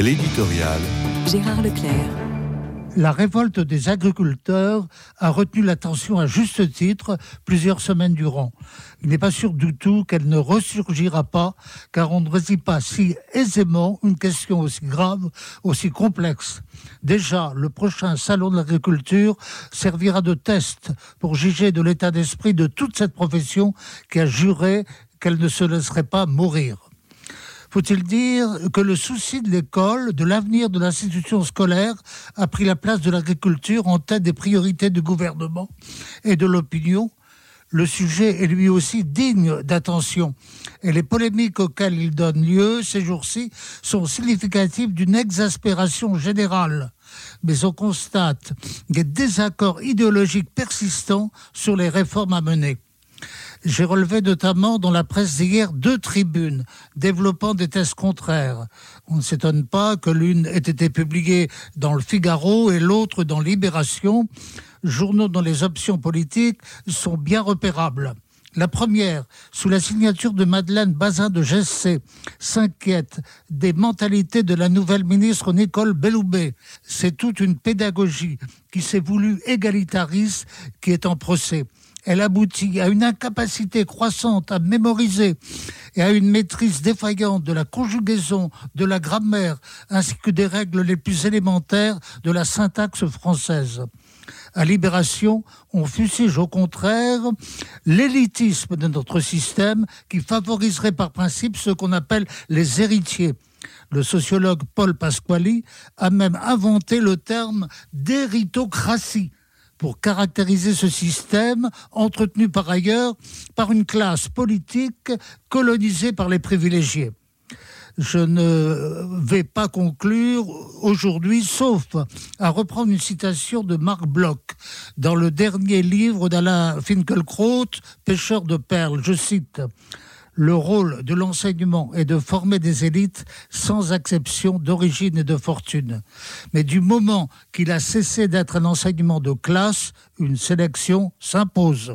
L'éditorial. Gérard Leclerc. La révolte des agriculteurs a retenu l'attention à juste titre plusieurs semaines durant. Il n'est pas sûr du tout qu'elle ne ressurgira pas, car on ne résit pas si aisément une question aussi grave, aussi complexe. Déjà, le prochain salon de l'agriculture servira de test pour juger de l'état d'esprit de toute cette profession qui a juré qu'elle ne se laisserait pas mourir. Faut-il dire que le souci de l'école, de l'avenir de l'institution scolaire, a pris la place de l'agriculture en tête des priorités du gouvernement et de l'opinion? Le sujet est lui aussi digne d'attention. Et les polémiques auxquelles il donne lieu ces jours-ci sont significatives d'une exaspération générale. Mais on constate des désaccords idéologiques persistants sur les réformes à mener. J'ai relevé notamment dans la presse d'hier deux tribunes développant des thèses contraires. On ne s'étonne pas que l'une ait été publiée dans le Figaro et l'autre dans Libération, journaux dont les options politiques sont bien repérables. La première, sous la signature de Madeleine Bazin de Gessé, s'inquiète des mentalités de la nouvelle ministre Nicole Belloubet. C'est toute une pédagogie qui s'est voulue égalitariste qui est en procès elle aboutit à une incapacité croissante à mémoriser et à une maîtrise défaillante de la conjugaison, de la grammaire, ainsi que des règles les plus élémentaires de la syntaxe française. À Libération, on fustige au contraire l'élitisme de notre système qui favoriserait par principe ce qu'on appelle les héritiers. Le sociologue Paul Pasquali a même inventé le terme d'héritocratie pour caractériser ce système entretenu par ailleurs par une classe politique colonisée par les privilégiés. Je ne vais pas conclure aujourd'hui, sauf à reprendre une citation de Marc Bloch dans le dernier livre d'Alain Finkielkraut, Pêcheur de perles. Je cite le rôle de l'enseignement est de former des élites sans exception d'origine et de fortune. Mais du moment qu'il a cessé d'être un enseignement de classe, une sélection s'impose.